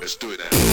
Let's do it now.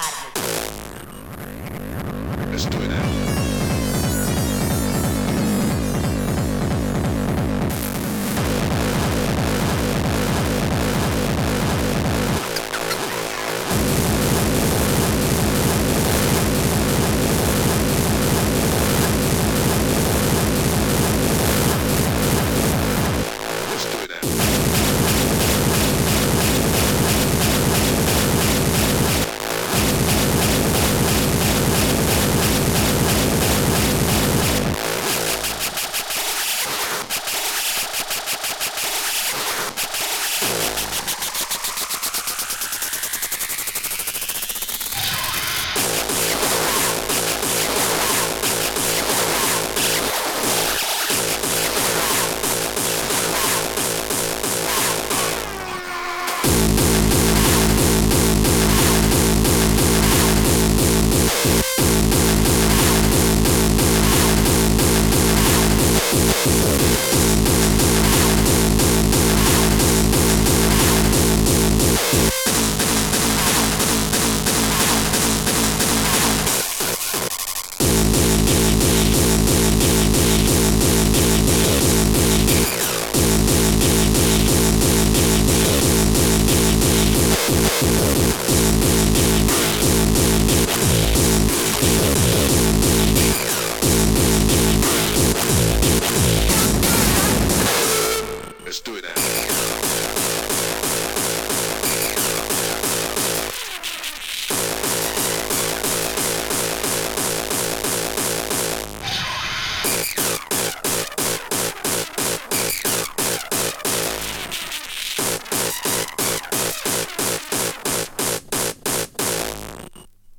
inside me.